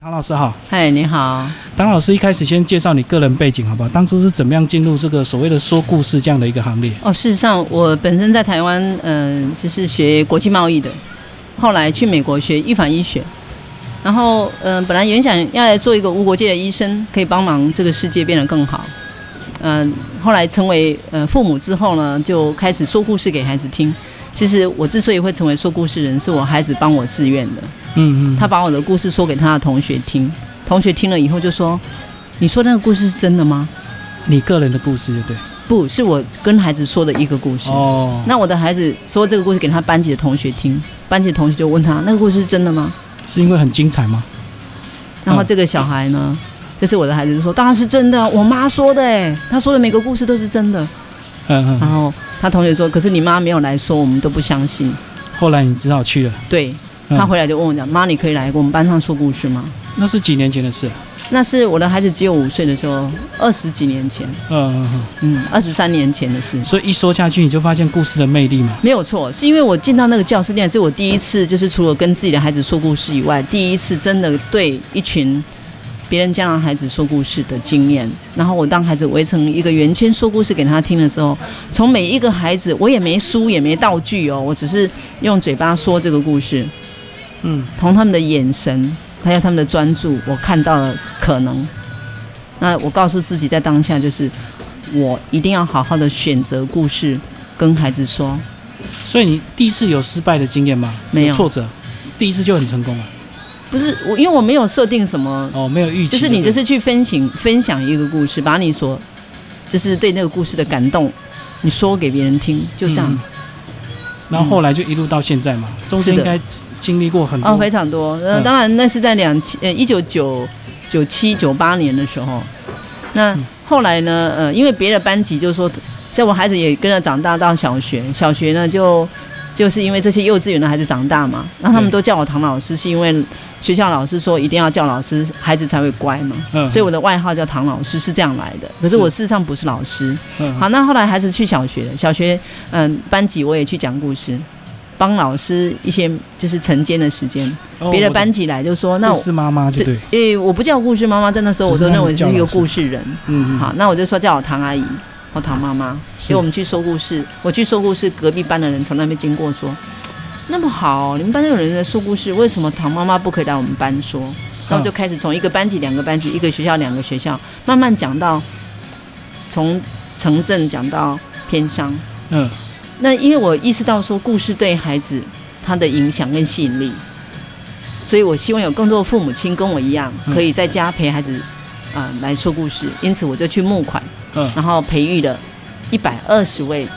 唐老师好，嗨，你好。唐老师一开始先介绍你个人背景好不好？当初是怎么样进入这个所谓的说故事这样的一个行列？哦，事实上我本身在台湾，嗯、就是学国际贸易的，后来去美国学预防医学，然后嗯、本来原想要来做一个无国界的医生，可以帮忙这个世界变得更好。嗯、后来成为呃父母之后呢，就开始说故事给孩子听。其实我之所以会成为说故事人，是我孩子帮我自愿的。嗯嗯，他把我的故事说给他的同学听，同学听了以后就说：“你说那个故事是真的吗你个人的故事就对。？”不是我跟孩子说的一个故事。哦，那我的孩子说这个故事给他班级的同学听，班级的同学就问他：“那个故事是真的吗是因为很精彩吗？？”然后这个小孩呢，这是我的孩子就说：“当然是真的，我妈说的，哎，她说的每个故事都是真的。”嗯嗯。然后他同学说：“可是你妈没有来说，我们都不相信。后来你只好去了。”对嗯他回来就问我讲：“妈，你可以来我们班上说故事吗那是几年前的事。？”那是我的孩子只有五岁的时候，二十几年前，嗯嗯嗯。嗯，二十三年前的事。所以一说下去，你就发现故事的魅力嘛。没有错，是因为我进到那个教室里，是我第一次，就是除了跟自己的孩子说故事以外，第一次真的对一群别人家的孩子说故事的经验。然后我当孩子围成一个圆圈说故事给他听的时候，从每一个孩子，我也没书也没道具哦，我只是用嘴巴说这个故事，嗯，从他们的眼神还有他们的专注，我看到了可能。那我告诉自己，在当下就是我一定要好好的选择故事跟孩子说。所以你第一次有失败的经验吗？没有挫折，第一次就很成功了。不是我，因为我没有设定什么，哦，没有预期。就是你就是去分享分享一个故事，把你所就是对那个故事的感动，你说给别人听，就这样。嗯然后后来就一路到现在嘛，中间应该经历过很多。哦，非常多。呃，嗯当然那是在两千呃一九九九七九八年的时候。那嗯后来呢？呃，因为别的班级就是说，在我孩子也跟着长大到小学，小学呢就就是因为这些幼稚园的孩子长大嘛，那他们都叫我唐老师，是因为学校老师说一定要叫老师，孩子才会乖嘛。嗯，所以我的外号叫唐老师是这样来的。可是我事实上不是老师。嗯好，那后来还是去小学了。小学嗯班级我也去讲故事，帮老师一些就是晨间的时间。别的班级来就说，那我故事妈妈对对，诶、我不叫故事妈妈，在那时候我只是都认为是一个故事人。嗯，嗯好，那我就说叫我唐阿姨或唐妈妈。所以我们去说故事，我去说故事，隔壁班的人从那边经过说，那么好，你们班有人在说故事，为什么唐妈妈不可以来我们班说？然后就开始从一个班级、两个班级、一个学校、两个学校，慢慢讲到从城镇讲到偏乡。嗯那因为我意识到说，故事对孩子他的影响跟吸引力，所以我希望有更多的父母亲跟我一样，嗯可以在家陪孩子啊、呃来说故事。因此，我就去募款，嗯然后培育了一百二十位，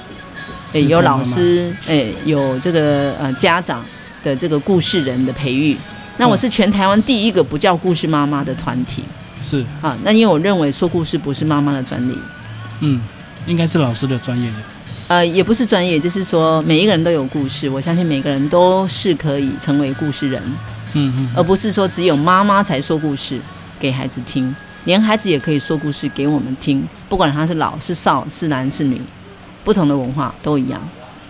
诶、有老师，诶、有这个呃家长的这个故事人的培育。那我嗯是全台湾第一个不叫故事妈妈的团体是啊。那因为我认为说故事不是妈妈的专利，嗯，应该是老师的专业。呃，也不是专业，就是说每一个人都有故事，我相信每个人都是可以成为故事人，嗯嗯而不是说只有妈妈才说故事给孩子听，连孩子也可以说故事给我们听，不管他是老是少是男是女，不同的文化都一样，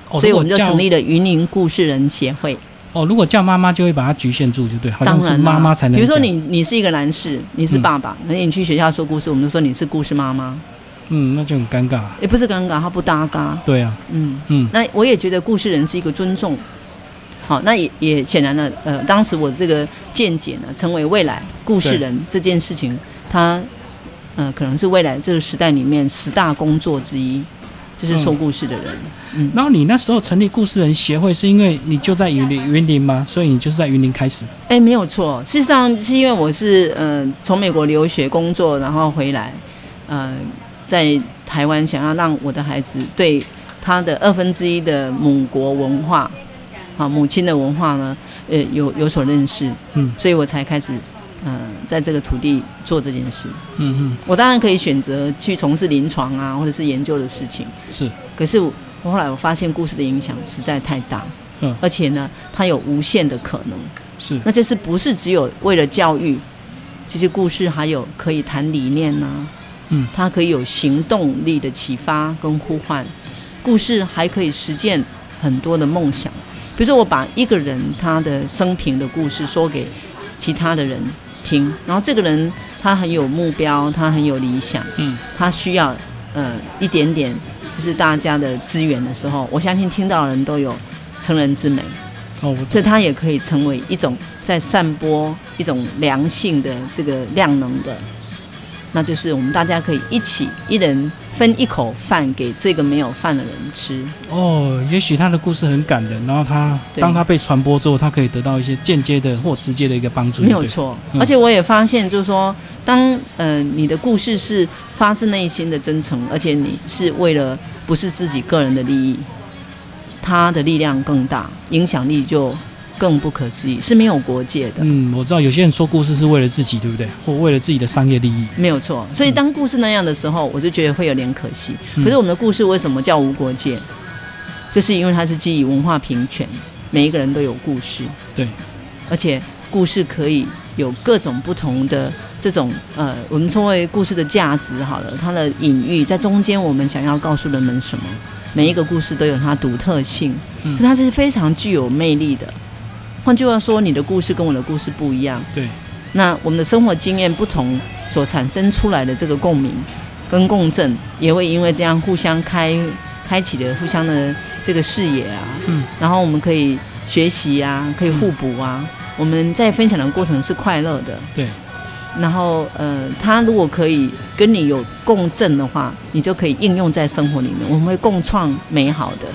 哦所以我们就成立了。云林故事人协会。哦，如果叫妈妈，就会把它局限住，就对，好像是当然妈妈才能讲。比如说你你是一个男士，你是嗯爸爸，那、你去学校说故事，我们就说你是故事妈妈，嗯，那就很尴尬。也不是尴尬，他不搭嘎，对啊，嗯。嗯那我也觉得故事人是一个尊重。好，那也也显然了，呃，当时我这个见解呢，成为未来故事人这件事情，它呃可能是未来这个时代里面十大工作之一，就是说故事的人。嗯，然后你那时候成立故事人协会，是因为你就在云林云林吗？所以你就是在云林开始。哎、没有错，事实上是因为我是呃从美国留学工作，然后回来，呃，在台湾想要让我的孩子对他的二分之一的母国文化，啊，母亲的文化呢，呃，有有所认识，嗯所以我才开始，呃，在这个土地做这件事。嗯嗯，我当然可以选择去从事临床啊，或者是研究的事情，是。可是我我后来我发现故事的影响实在太大，嗯。而且呢，它有无限的可能。是，那就是不是只有为了教育，其实故事还有可以谈理念呐、嗯。它可以有行动力的启发跟呼唤，故事还可以实践很多的梦想。比如说，我把一个人他的生平的故事说给其他的人，听。然后这个人他很有目标，他很有理想，嗯，他需要呃一点点就是大家的资源的时候，我相信听到的人都有成人之美，哦，所以他也可以成为一种在散播一种良性的这个量能的，那就是我们大家可以一起一人分一口饭给这个没有饭的人吃。哦，也许他的故事很感人，然后他当他被传播之后，他可以得到一些间接的或直接的一个帮助，没有错，嗯。而且我也发现，就是说，当呃你的故事是发自内心的真诚，而且你是为了不是自己个人的利益，他的力量更大，影响力就更不可思议，是没有国界的，嗯，我知道有些人说故事是为了自己，对不对？或为了自己的商业利益。没有错。所以当故事那样的时候，我就觉得会有点可惜。嗯可是我们的故事为什么叫无国界？就是因为它是基于文化平权，每一个人都有故事。对，而且故事可以有各种不同的这种呃，我们称为故事的价值好了，它的隐喻在中间，我们想要告诉人们什么？每一个故事都有它独特性，嗯可它是非常具有魅力的。换句话说，你的故事跟我的故事不一样，对，那我们的生活经验不同所产生出来的这个共鸣跟共振，也会因为这样互相开开启的互相的这个视野啊，嗯，然后我们可以学习啊，可以互补啊，我们在分享的过程是快乐的，对，然后呃，他如果可以跟你有共振的话，你就可以应用在生活里面，我们会共创美好的。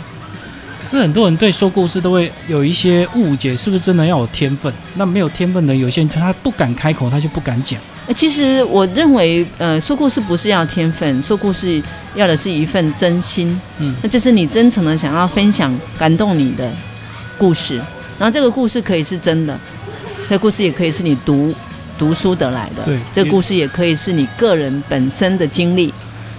可是很多人对说故事都会有一些误解，是不是真的要有天分？那没有天分的，有些人他不敢开口，他就不敢讲。呃其实我认为，呃，说故事不是要天分，说故事要的是一份真心。嗯那这是你真诚的想要分享感动你的故事，然后这个故事可以是真的，这个故事也可以是你读读书得来的，对这个故事也可以是你个人本身的经历，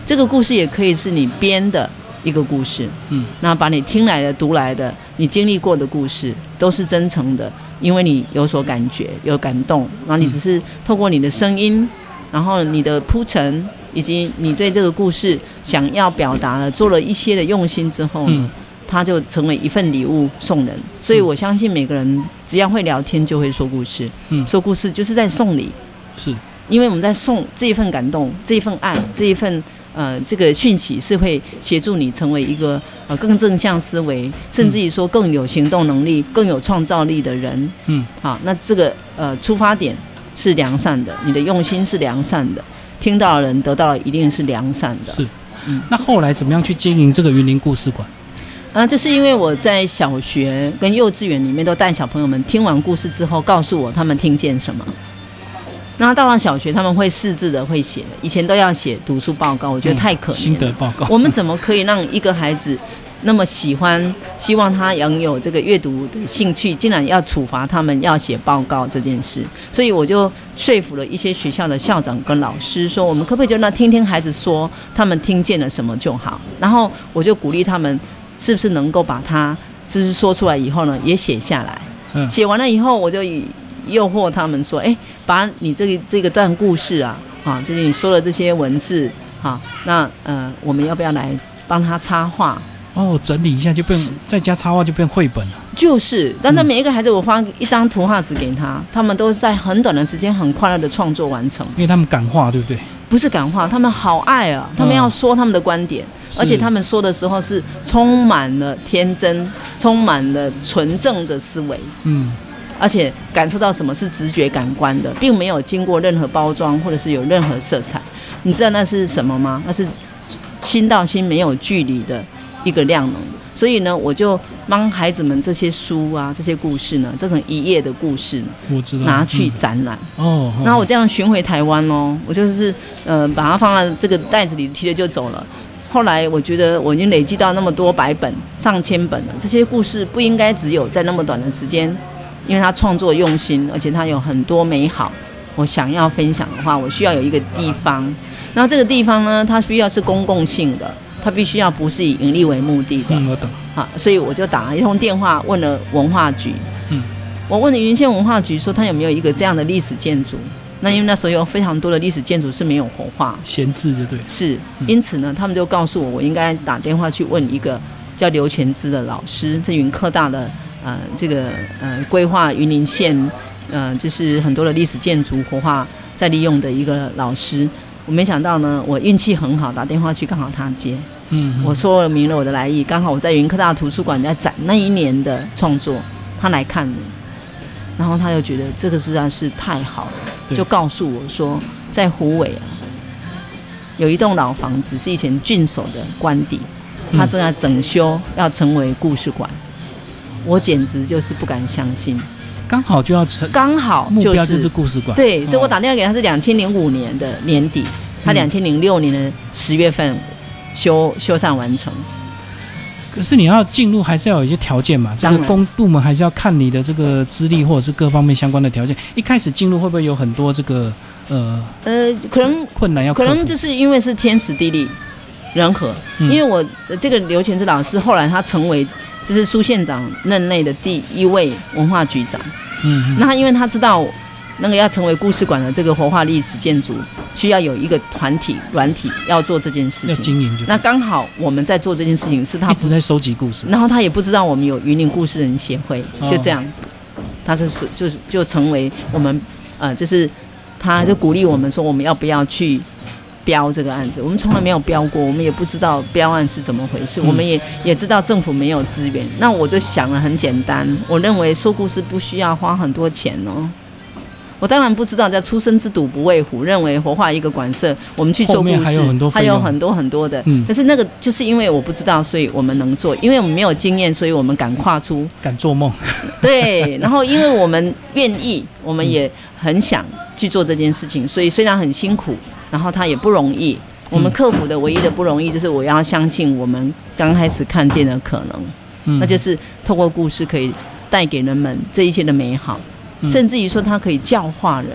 这个故事也可以是你编的一个故事。嗯，那把你听来的、读来的、你经历过的故事，都是真诚的，因为你有所感觉、有感动，然后你只是透过你的声音，然后你的铺陈，以及你对这个故事想要表达的，做了一些的用心之后呢，嗯，它就成为一份礼物送人。所以我相信每个人只要会聊天，就会说故事。嗯。说故事就是在送礼，是，因为我们在送这一份感动、这一份爱、这一份呃这个讯息，是会协助你成为一个呃更正向思维，甚至于说更有行动能力、更有创造力的人。嗯，好，那这个呃出发点是良善的，你的用心是良善的，听到的人得到的一定是良善的。是。嗯那后来怎么样去经营这个云林故事馆？啊，这是因为我在小学跟幼稚园里面都带小朋友们听完故事之后，告诉我他们听见什么。然后到了小学，他们会识字的，会写的。以前都要写读书报告，我觉得太可怜了。嗯心得报告。我们怎么可以让一个孩子那么喜欢，希望他拥有这个阅读的兴趣，竟然要处罚他们要写报告这件事？所以我就说服了一些学校的校长跟老师，说我们可不可以就让听听孩子说，他们听见了什么就好。然后我就鼓励他们，是不是能够把它就是说出来以后呢，也写下来。嗯写完了以后，我就以诱惑他们说：“哎，把你这个这个段故事啊，啊，就是你说的这些文字，啊，那呃，我们要不要来帮他插画？哦，整理一下就变是再加插画就变绘本了。就是，但是嗯每一个孩子，我发一张图画纸给他，他们都在很短的时间很快乐的创作完成，因为他们感化，对不对？不是感化，他们好爱啊，他们要说他们的观点，是而且他们说的时候是充满了天真，充满了纯正的思维。嗯，而且感受到什么是直觉感官的，并没有经过任何包装或者是有任何色彩。你知道那是什么吗？那是心到心没有距离的一个量能。所以呢，我就帮孩子们这些书啊、这些故事呢，这种一页的故事呢，我知道。拿去嗯展览。哦，哦然后我这样巡回台湾哦，我就是呃把它放在这个袋子里，提着就走了。后来我觉得我已经累积到那么多百本、上千本了，这些故事不应该只有在那么短的时间，因为他创作用心，而且他有很多美好。我想要分享的话，我需要有一个地方，那这个地方呢，它需要是公共性的，它必须要不是以盈利为目的的。嗯，我懂。啊，所以我就打了一通电话，问了文化局。嗯，我问了云县文化局，说他有没有一个这样的历史建筑？那因为那时候有非常多的历史建筑是没有活化，闲置就对。是，嗯因此呢，他们就告诉我，我应该打电话去问一个叫刘全之的老师，在云科大的呃这个呃规划云林县呃，就是很多的历史建筑活化再利用的一个老师。我没想到呢，我运气很好，打电话去刚好他接。嗯，我说明了我的来意，刚好我在云科大图书馆在展那一年的创作，他来看了，然后他就觉得这个实在是太好了，就告诉我说，在湖尾啊，有一栋老房子是以前郡守的官邸，他正在整修，要成为故事馆。我简直就是不敢相信，刚好就要成刚好就目标就是是故事馆。对，所以我哦打电话给他是两千零五年的年底，他嗯两千零六年的十月份修修缮完成。可是你要进入，还是要有一些条件嘛。这个公部门还是要看你的这个资历或者是各方面相关的条件。一开始进入会不会有很多这个呃呃，可能困难要？可能就是因为是天时地利人和，嗯因为我呃这个刘全志老师后来他成为就是苏县长任内的第一位文化局长，嗯嗯。那他因为他知道那个要成为故事馆的这个活化历史建筑，需要有一个团体软体要做这件事要情。经营那刚好我们在做这件事情是他一直在收集故事。然后他也不知道我们有云林故事人协会，哦就这样子，他就是就是就成为我们呃，就是他就鼓励我们说我们要不要去标这个案子，我们从来没有标过，我们也不知道标案是怎么回事，嗯我们也也知道政府没有资源，那我就想了很简单，我认为说故事不需要花很多钱哦。我当然不知道，叫出生之犊不畏虎，认为活化一个馆舍，我们去做故事，还有很多费用还有很多很多的。嗯可是那个就是因为我不知道，所以我们能做，因为我们没有经验，所以我们敢跨出。敢做梦，对，然后因为我们愿意，我们也很想去做这件事情，所以虽然很辛苦，然后它也不容易。我们克服的唯一的不容易，就是我要相信我们刚开始看见的可能，嗯那就是透过故事可以带给人们这一切的美好，嗯甚至于说它可以教化人，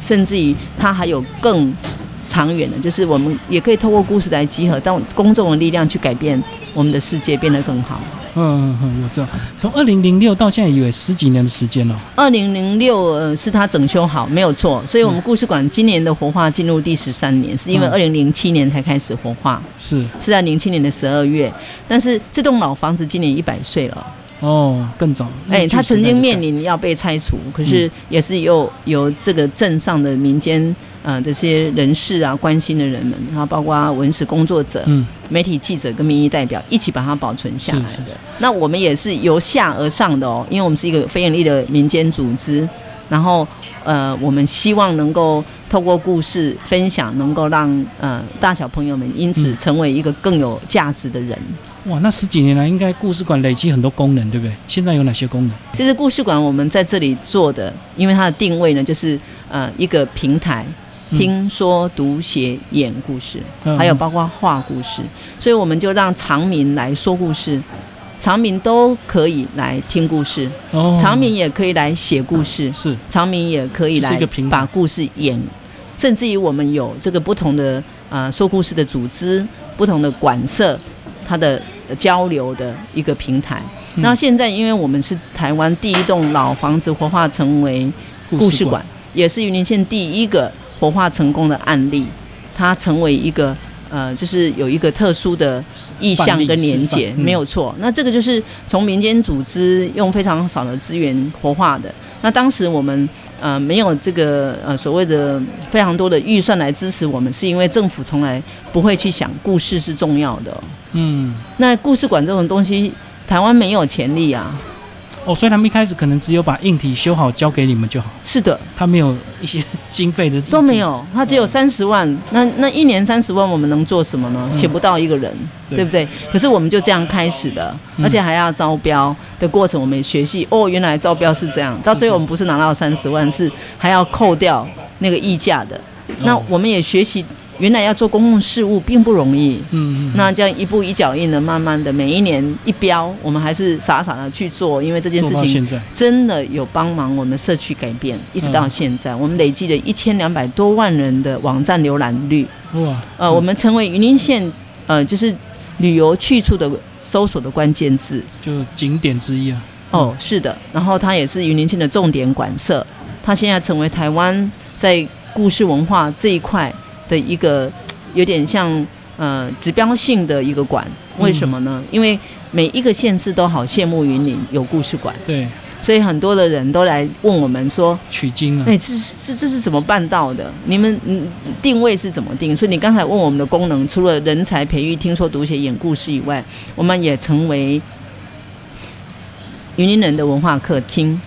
甚至于它还有更长远的，就是我们也可以透过故事来集合到公众的力量去改变我们的世界，变得更好。嗯嗯嗯，我知道。从二零零六到现在，也有十几年的时间了。二零零六呃是它整修好，没有错，所以我们故事馆今年的活化进入第十三年，是因为嗯二零零七年才开始活化，是是在零七年的十二月，但是这栋老房子今年一百岁了。哦，更早。哎，他曾经面临临要被拆除，可是也是有有这个镇上的民间呃这些人士啊关心的人们，然后包括文史工作者、嗯媒体记者跟民意代表一起把它保存下来是的。那我们也是由下而上的哦，因为我们是一个非盈利的民间组织，然后呃，我们希望能够透过故事分享，能够让呃大小朋友们因此嗯成为一个更有价值的人。哇，那十几年来，应该故事馆累积很多功能，对不对？现在有哪些功能？其实故事馆我们在这里做的，因为它的定位呢，就是呃一个平台，嗯听说读写演故事，嗯。还有包括画故事，所以我们就让长民来说故事，长民都可以来听故事，哦，常民也可以来写故事，是。长民也可以来把故事演，甚至于我们有这个不同的呃说故事的组织，不同的馆舍，它的呃交流的一个平台。嗯。那现在，因为我们是台湾第一栋老房子活化成为故事馆，也是云林县第一个活化成功的案例，它成为一个呃，就是有一个特殊的意向跟连结，范例示范嗯没有错。那这个就是从民间组织用非常少的资源活化的。那当时我们呃没有这个呃所谓的非常多的预算来支持我们，是因为政府从来不会去想故事是重要的。嗯，那故事馆这种东西，台湾没有潜力啊。哦，所以他们一开始可能只有把硬体修好交给你们就好，是的，他没有一些 经费的都没。有，他只有三十万，那那一年三十万，我们能做什么呢？嗯。请不到一个人，对。对不对？可是我们就这样开始的，嗯。而且还要招标的过程，我们也学习哦，原来招标是这样，到最后我们不是拿到三十万，是还要扣掉那个溢价的。那哦。我们也学习，原来要做公共事务并不容易。嗯嗯，那这样一步一脚印的，慢慢的，每一年一标，我们还是傻傻的去做，因为这件事情真的有帮忙我们社区改变，一直到嗯现在，我们累计了一千两百多万人的网站浏览率。哇，呃，嗯我们成为云林县呃就是旅游去处的搜索的关键字。就景点之一啊。哦，是的，然后它也是云林县的重点馆舍，它现在成为台湾在故事文化这一块的一个有点像呃指标性的一个馆。为什么呢？因为每一个县市都好羡慕云林有故事馆。对，所以很多的人都来问我们说，取经啊哎、，这是这这是怎么办到的？你们嗯定位是怎么定？所以你刚才问我们的功能，除了人才培育、听说读写、演故事以外，我们也成为云林人的文化客厅。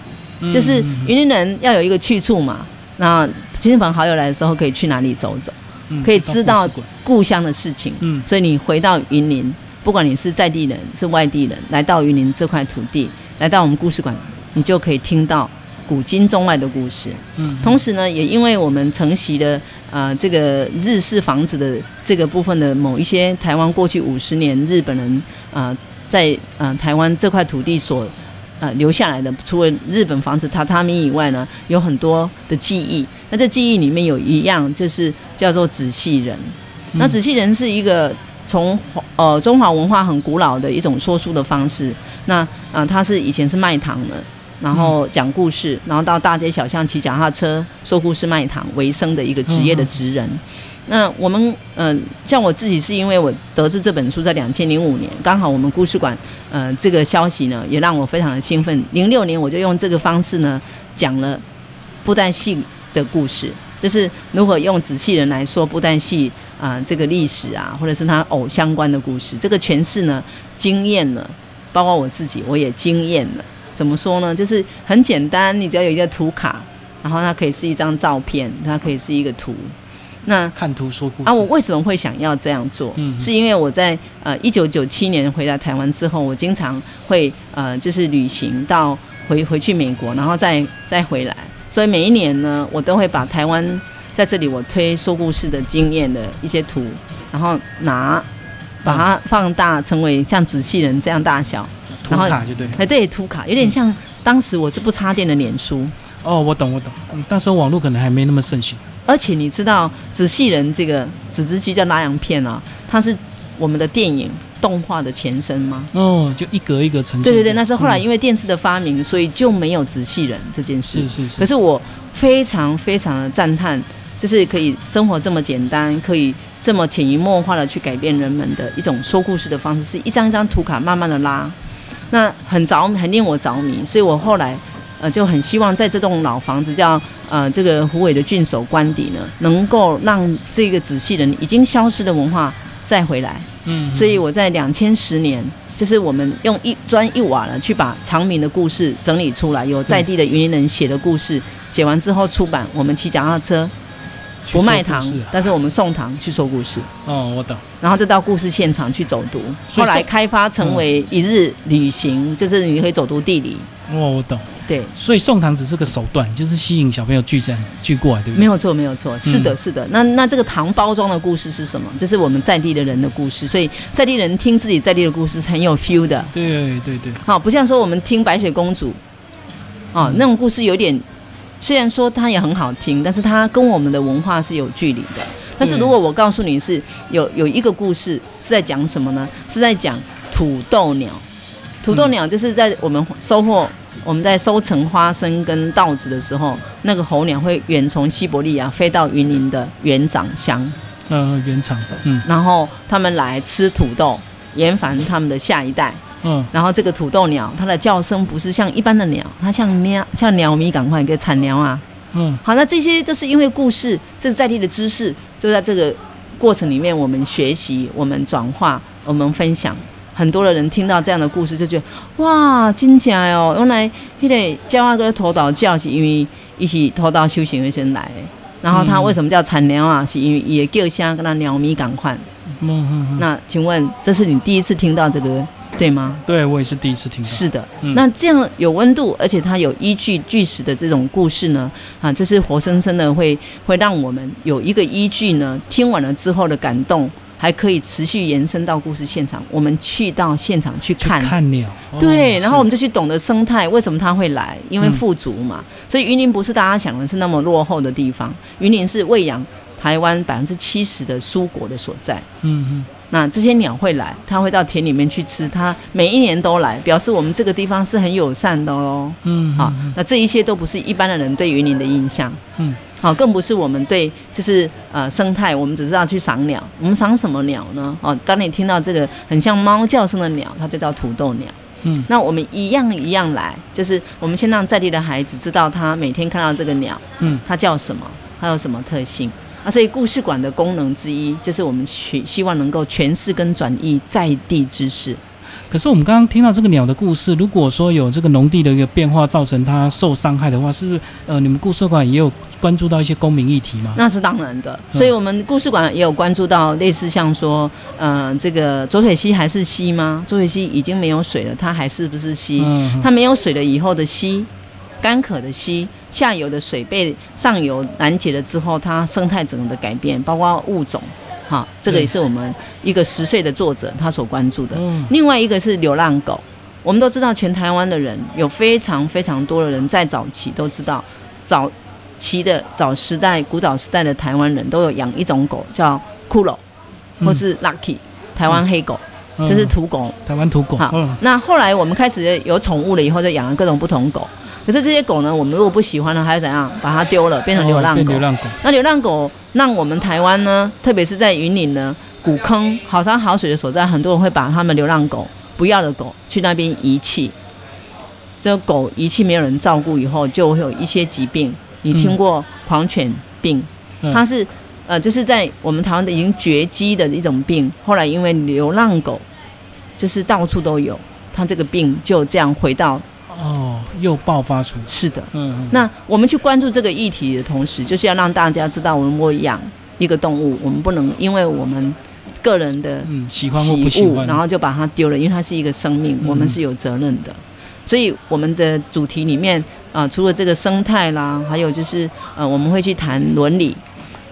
就是嗯云林人要有一个去处嘛，那亲朋好友来的时候可以去哪里走走，嗯可以知道故乡的事情。嗯所以你回到云林，不管你是在地人是外地人，来到云林这块土地，来到我们故事馆，你就可以听到古今中外的故事。嗯，同时呢，也因为我们承袭的呃这个日式房子的这个部分的某一些台湾过去五十年日本人呃在呃台湾这块土地所呃留下来的，除了日本房子榻榻米以外呢，有很多的记忆。那这记忆里面有一样就是叫做纸细人。那纸细人是一个从呃中华文化很古老的一种说书的方式。那啊、呃，它是以前是卖糖的，然后讲故事，然后到大街小巷骑脚踏车说故事卖糖为生的一个职业的职人。那我们嗯、呃，像我自己是因为我得知这本书在两千零五年，刚好我们故事馆呃这个消息呢，也让我非常的兴奋。零六年我就用这个方式呢讲了布袋戏的故事，就是如何用纸戏人来说布袋戏啊、这个历史啊，或者是他偶相关的故事，这个诠释呢惊艳了，包括我自己我也惊艳了。怎么说呢？就是很简单，你只要有一个图卡，然后它可以是一张照片，它可以是一个图。那看图说故事啊，我为什么会想要这样做？嗯是因为我在呃一九九七年回来台湾之后，我经常会呃就是旅行到回回去美国，然后再再回来，所以每一年呢，我都会把台湾在这里我推说故事的经验的一些图，然后拿把它放大，成为像仔细人这样大小，图卡就对。哎对，图卡有点像当时我是不插电的脸书。哦，我懂我懂，嗯那时候网络可能还没那么盛行。而且你知道仔细人这个纸质机叫拉洋片啊，它是我们的电影动画的前身吗？哦，就一格一格呈现。对对对，那是后来嗯因为电视的发明，所以就没有仔细人这件事。是是是，可是我非常非常的赞叹，就是可以生活这么简单，可以这么潜移默化的去改变人们的一种说故事的方式，是一张一张图卡慢慢的拉，那很着很令我着迷，所以我后来呃就很希望在这栋老房子叫呃这个虎尾的郡守官邸呢，能够让这个仔细人已经消失的文化再回来。嗯，所以我在两千十年，就是我们用一砖一瓦呢，去把长明的故事整理出来，有在地的云林人写的故事，写完之后出版。我们骑脚踏车不卖糖但是我们送糖去说故事，哦，我懂。然后再到故事现场去走读。后来开发成为一日旅行，就是你可以走读地理。哦，我懂。对，所以送糖只是个手段，就是吸引小朋友聚在聚过来，对不对？没有错，没有错，是的，嗯是的。那那这个糖包装的故事是什么？就是我们在地的人的故事，所以在地人听自己在地的故事是很有 feel 的。对对对，好，不像说我们听白雪公主，哦，嗯那种故事有点，虽然说它也很好听，但是它跟我们的文化是有距离的。但是如果我告诉你是有有一个故事是在讲什么呢？是在讲土豆鸟。土豆鸟就是在我们收获我们在收成花生跟稻子的时候，那个候鸟会远从西伯利亚飞到云林的园长乡，呃，原厂，嗯然后他们来吃土豆，延繁他们的下一代。嗯，然后这个土豆鸟，它的叫声不是像一般的鸟，它像鸟，像鸟咪，赶快一个产鸟啊！嗯好，那这些都是因为故事，这是在地的知识，就在这个过程里面，我们学习，我们转化，我们分享。很多的人听到这样的故事，就觉得哇，真假哦！原来迄个叫那个头岛教是因为一起头岛修行的先来的，然后他嗯为什么叫产鸟啊？是因为也叫声跟他鸟咪赶快。嗯嗯嗯，那请问，这是你第一次听到这个对吗？对我也是第一次听到。是的，嗯那这样有温度，而且它有依据据实的这种故事呢，啊，就是活生生的会会让我们有一个依据呢，听完了之后的感动，还可以持续延伸到故事现场。我们去到现场去去看。看鸟，哦对，然后我们就去懂得生态，为什么它会来？因为嗯富足嘛，所以云林不是大家想的是那么落后的地方，云林是喂养台湾百分之七十的蔬果的所在。嗯嗯那这些鸟会来，它会到田里面去吃，它每一年都来，表示我们这个地方是很友善的哦。嗯，好，那这一些都不是一般的人对云林的印象。嗯，好，更不是我们对就是呃生态，我们只知道去赏鸟。我们赏什么鸟呢？哦，当你听到这个很像猫叫声的鸟，它就叫土豆鸟。嗯，那我们一样一样来，就是我们先让在地的孩子知道他每天看到这个鸟，嗯，它叫什么，它有什么特性。啊，所以故事馆的功能之一就是我们希希望能够诠释跟转移在地知识。可是我们刚刚听到这个鸟的故事，如果说有这个农地的一个变化造成它受伤害的话，是不是呃你们故事馆也有关注到一些公民议题吗？那是当然的，嗯所以我们故事馆也有关注到类似像说，呃，这个浊水溪还是溪吗？浊水溪已经没有水了，它还是不是溪？嗯，它没有水了以后的溪，干渴的溪，下游的水被上游拦截了之后，它生态整个的改变，包括物种，哈，这个也是我们一个十岁的作者他所关注的。嗯另外一个是流浪狗，我们都知道，全台湾的人有非常非常多的人在早期都知道，早期的早时代、古早时代的台湾人都有养一种狗叫骷髅，嗯或是 Lucky，台湾黑狗，嗯这是土狗。台湾土狗，好嗯那后来我们开始有宠物了以后，就养了各种不同狗。可是这些狗呢，我们如果不喜欢呢，还要怎样？把它丢了，变成流浪狗哦流。浪狗，那流浪狗让我们台湾呢，特别是在云林呢，古坑好山好水的所在，很多人会把他们流浪狗不要的狗去那边遗弃。这个狗遗弃没有人照顾以后，就会有一些疾病。你听过狂犬病？嗯它是呃，就是在我们台湾的已经绝迹的一种病。后来因为流浪狗就是到处都有，它这个病就这样回到哦，又爆发出，是的。嗯，嗯那我们去关注这个议题的同时，就是要让大家知道，我们我养一个动物，我们不能因为我们个人的嗯喜欢或不喜欢，然后就把它丢了，因为它是一个生命，嗯我们是有责任的。所以我们的主题里面啊、除了这个生态啦，还有就是呃，我们会去谈伦理。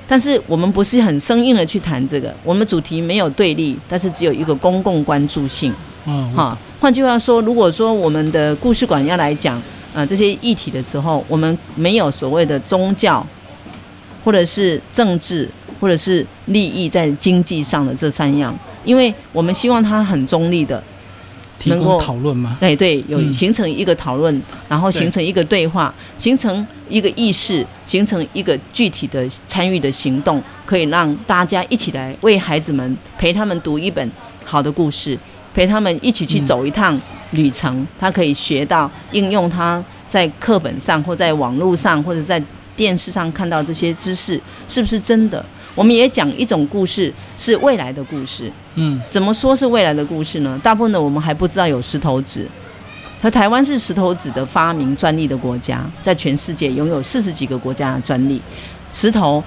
但是我们不是很生硬的去谈这个，我们主题没有对立，但是只有一个公共关注性。嗯，哈，换句话说，如果说我们的故事馆要来讲呃这些议题的时候，我们没有所谓的宗教，或者是政治，或者是利益在经济上的这三样，因为我们希望它很中立的，提能够供讨论吗？对对，有嗯。形成一个讨论，然后形成一个对话，形成一个意识，形成一个具体的参与的行动，可以让大家一起来为孩子们陪他们读一本好的故事，陪他们一起去嗯走一趟旅程，他可以学到应用他在课本上或在网络上或者在电视上看到这些知识是不是真的？我们也讲一种故事是未来的故事，嗯怎么说是未来的故事呢？大部分的我们还不知道有石头纸，和台湾是石头纸的发明专利的国家，在全世界拥有四十几个国家的专利。石头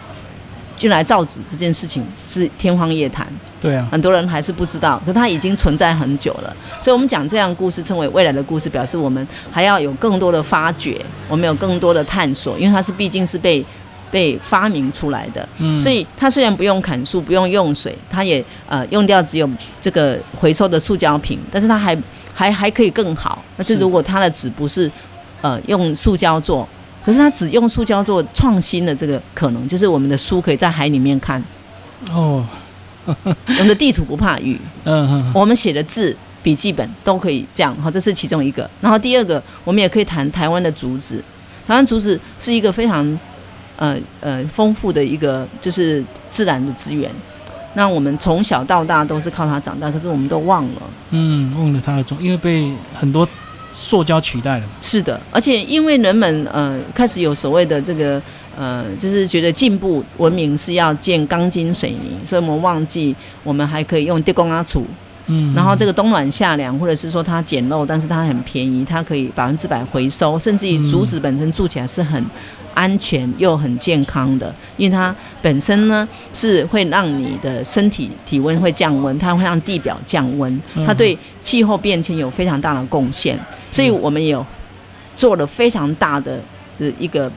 就来造纸这件事情是天方夜谭，对啊，很多人还是不知道，可它已经存在很久了。所以，我们讲这样故事称为未来的故事，表示我们还要有更多的发掘，我们有更多的探索，因为它是毕竟是被被发明出来的。嗯，所以它虽然不用砍树，不用用水，它也呃用掉只有这个回收的塑胶瓶，但是它还还还可以更好。那就是如果它的纸不是呃用塑胶做，可是它只用塑胶做创新的这个可能，就是我们的书可以在海里面看，哦，我们的地图不怕雨，嗯嗯我们写的字。笔记本都可以这样，好，这是其中一个。然后第二个，我们也可以谈台湾的竹子。台湾竹子是一个非常呃呃丰富的一个就是自然的资源。那我们从小到大都是靠它长大，可是我们都忘了。嗯，忘了它的种，因为被很多塑胶取代了嘛。是的，而且因为人们呃开始有所谓的这个呃，就是觉得进步文明是要建钢筋水泥，所以我们忘记我们还可以用电工阿土，嗯，然后这个冬暖夏凉，或者是说它简陋，但是它很便宜，它可以百分之百回收，甚至于竹子本身住起来是很安全又很健康的，因为它本身呢是会让你的身体体温会降温，它会让地表降温，嗯。它对气候变迁有非常大的贡献，所以我们有做了非常大的的一个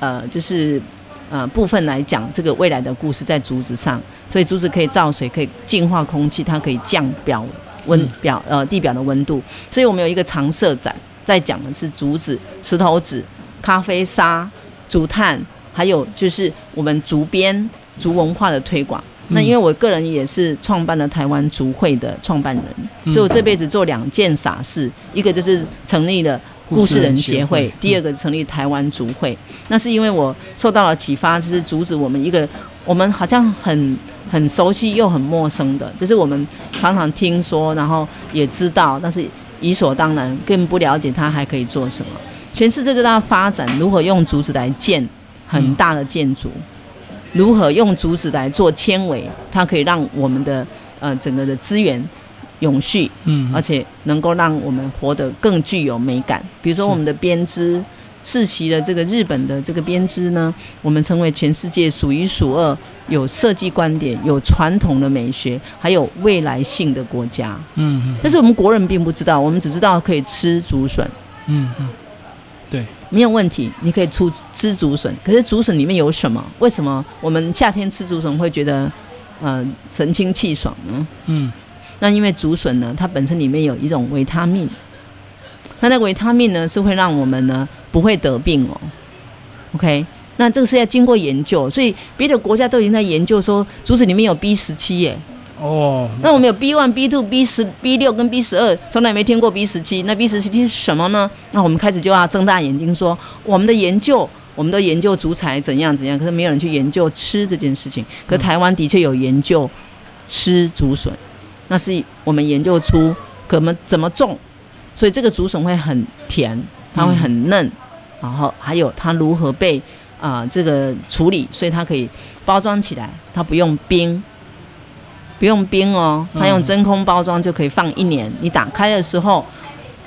呃，就是呃部分来讲这个未来的故事在竹子上，所以竹子可以造水，可以净化空气，它可以降表温嗯。表呃地表的温度，所以我们有一个常设展，在讲的是竹子、石头子、咖啡沙、竹炭，还有就是我们竹编、竹文化的推广。那因为我个人也是创办了台湾竹会的创办人，嗯所以我这辈子做两件傻事，一个就是成立了故事人协会，第二个成立台湾竹会。那是因为我受到了启发，就是阻止我们一个我们好像很很熟悉又很陌生的，就是我们常常听说，然后也知道，但是理所当然，更不了解它还可以做什么。全世界都在发展如何用竹子来建很大的建筑，如何用竹子来做纤维，它可以让我们的呃整个的资源永续，嗯，而且能够让我们活得更具有美感。比如说我们的编织，世袭的这个日本的这个编织呢，我们成为全世界数一数二有设计观点、有传统的美学，还有未来性的国家。嗯嗯但是我们国人并不知道，我们只知道可以吃竹笋。嗯嗯，对，没有问题，你可以出吃竹笋。可是竹笋里面有什么？为什么我们夏天吃竹笋会觉得呃神清气爽呢？嗯那因为竹笋呢，它本身里面有一种维他命，那那维他命呢是会让我们呢不会得病哦。OK，那这个是要经过研究，所以别的国家都已经在研究说竹笋里面有 B 十七耶。哦，那我们有 B one、B two、B 十、B 六跟 B 十二，从来没听过 B 十七。那 B 十七是什么呢？那我们开始就要睁大眼睛说，我们的研究，我们都研究竹材怎样怎样，可是没有人去研究吃这件事情。可台湾的确有研究吃竹笋，那是我们研究出怎么怎么种，所以这个竹笋会很甜，它会很嫩，然后还有它如何被啊、这个处理，所以它可以包装起来，它不用冰。不用冰哦，它用嗯真空包装就可以放一年。你打开的时候，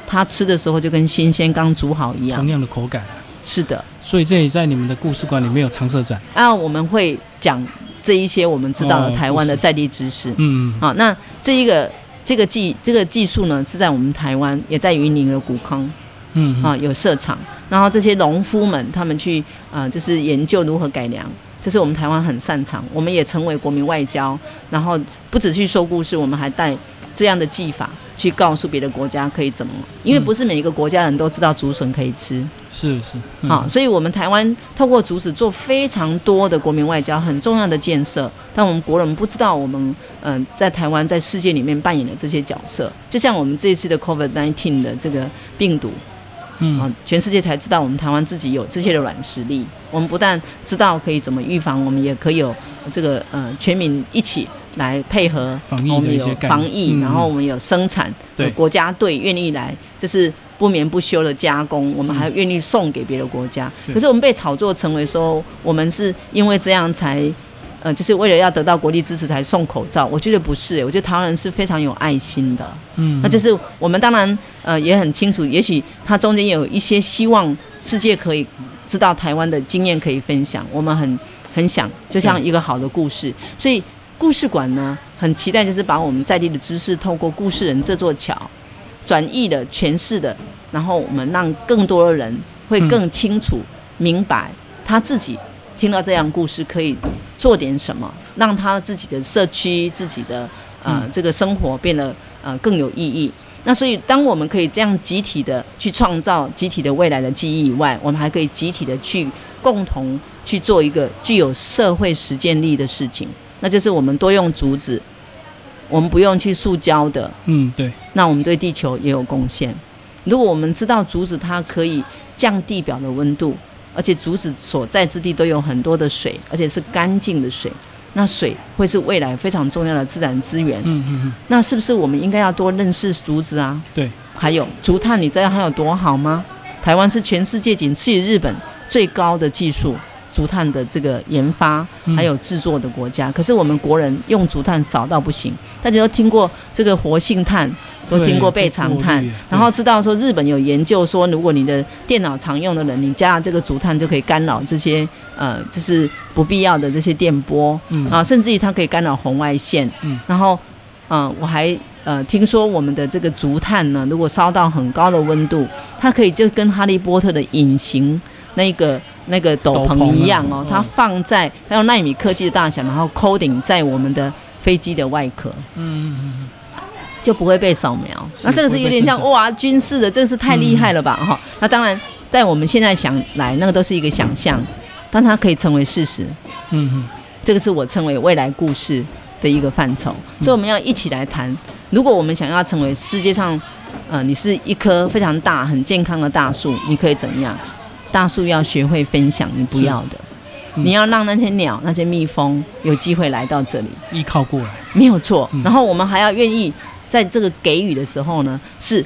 它吃的时候就跟新鲜刚煮好一样同。样的口感，是的，所以这也在你们的故事馆里面有常设展。啊，我们会讲这一些我们知道的哦台湾的在地知识。嗯好，那这一个这个技这个技术呢，是在我们台湾，也在云林的古坑嗯啊有设厂，然后这些农夫们他们去啊、就是研究如何改良。这是我们台湾很擅长，我们也成为国民外交，然后不只去说故事，我们还带这样的技法去告诉别的国家可以怎么，因为嗯不是每一个国家人都知道竹笋可以吃，是是，嗯。好、所以我们台湾透过竹子做非常多的国民外交很重要的建设，但我们国人不知道我们嗯、在台湾在世界里面扮演的这些角色，就像我们这一次的 COVID-19 的这个病毒啊、嗯全世界才知道我们台湾自己有这些的软实力。我们不但知道可以怎么预防，我们也可以有这个呃全民一起来配合防疫我们有防疫，嗯然后我们有生产，对有国家队愿意来，就是不眠不休的加工，我们还愿意送给别的国家。对可是我们被炒作成为说，我们是因为这样才。呃，就是为了要得到国际支持才送口罩，我觉得不是、我觉得台湾人是非常有爱心的。嗯，那就是我们当然呃也很清楚，也许它中间有一些希望世界可以知道台湾的经验可以分享，我们很很想，就像一个好的故事，所以故事馆呢很期待，就是把我们在地的知识透过故事人这座桥转译的、诠释的，然后我们让更多的人会更清楚、明白他自己听到这样故事可以做点什么，让他自己的社区、自己的呃、嗯这个生活变得呃更有意义。那所以，当我们可以这样集体的去创造集体的未来的记忆以外，我们还可以集体的去共同去做一个具有社会实践力的事情，那就是我们多用竹子，我们不用去塑胶的，嗯对，那我们对地球也有贡献。如果我们知道竹子它可以降地表的温度，而且竹子所在之地都有很多的水，而且是干净的水，那水会是未来非常重要的自然资源。嗯嗯嗯那是不是我们应该要多认识竹子啊？对，还有竹炭，你知道它有多好吗？台湾是全世界仅次于日本最高的技术竹炭的这个研发嗯还有制作的国家。可是我们国人用竹炭少到不行，大家都听过这个活性炭，都经过被长炭然后知道说日本有研究说，如果你的电脑常用的人，你加了这个竹炭就可以干扰这些呃，就是不必要的这些电波。嗯啊，甚至于它可以干扰红外线。嗯，然后，嗯、我还呃听说我们的这个竹炭呢，如果烧到很高的温度，它可以就跟哈利波特的隐形那个那个斗篷一样哦，嗯它放在它用纳米科技的大小，然后 coating 在我们的飞机的外壳。嗯嗯就不会被扫描。那这个是有点像哇军事的，这个是太厉害了吧嗯哈、那当然，在我们现在想来，那个都是一个想象，但它可以成为事实。嗯嗯这个是我称为未来故事的一个范畴，所以我们要一起来谈。如果我们想要成为世界上，呃，你是一棵非常大、很健康的大树，你可以怎样？大树要学会分享你不要的，嗯你要让那些鸟、那些蜜蜂有机会来到这里。依靠过来，没有错。嗯然后我们还要愿意在这个给予的时候呢，是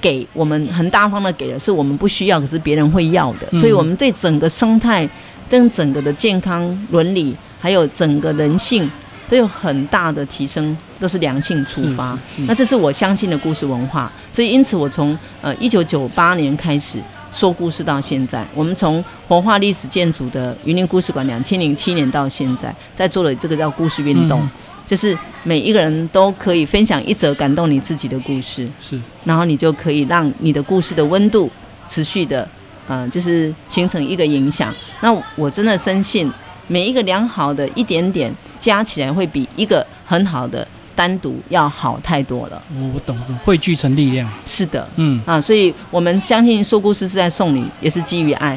给我们很大方的给的，是我们不需要，可是别人会要的。嗯所以，我们对整个生态、跟整个的健康伦理，还有整个人性，都有很大的提升，都是良性出发。那这是我相信的故事文化。所以，因此我从呃一九九八年开始说故事到现在，我们从活化历史建筑的云林故事馆，两千零七年到现在，在做了这个叫故事运动。嗯就是每一个人都可以分享一则感动你自己的故事，是然后你就可以让你的故事的温度持续的，嗯、就是形成一个影响。那我真的深信，每一个良好的一点点加起来，会比一个很好的单独要好太多了。我我懂懂，汇聚成力量。是的，嗯，啊，所以我们相信说故事是在送礼，也是基于爱。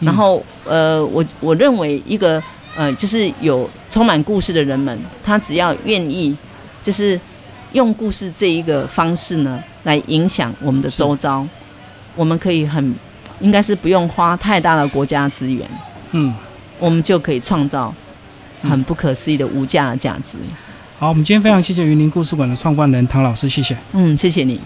嗯然后，呃，我我认为一个呃，就是有充满故事的人们，他只要愿意，就是用故事这一个方式呢，来影响我们的周遭，我们可以很应该是不用花太大的国家资源，嗯，我们就可以创造很不可思议的无价的价值。好，我们今天非常谢谢云林故事馆的创办人唐老师，谢谢。嗯，谢谢你。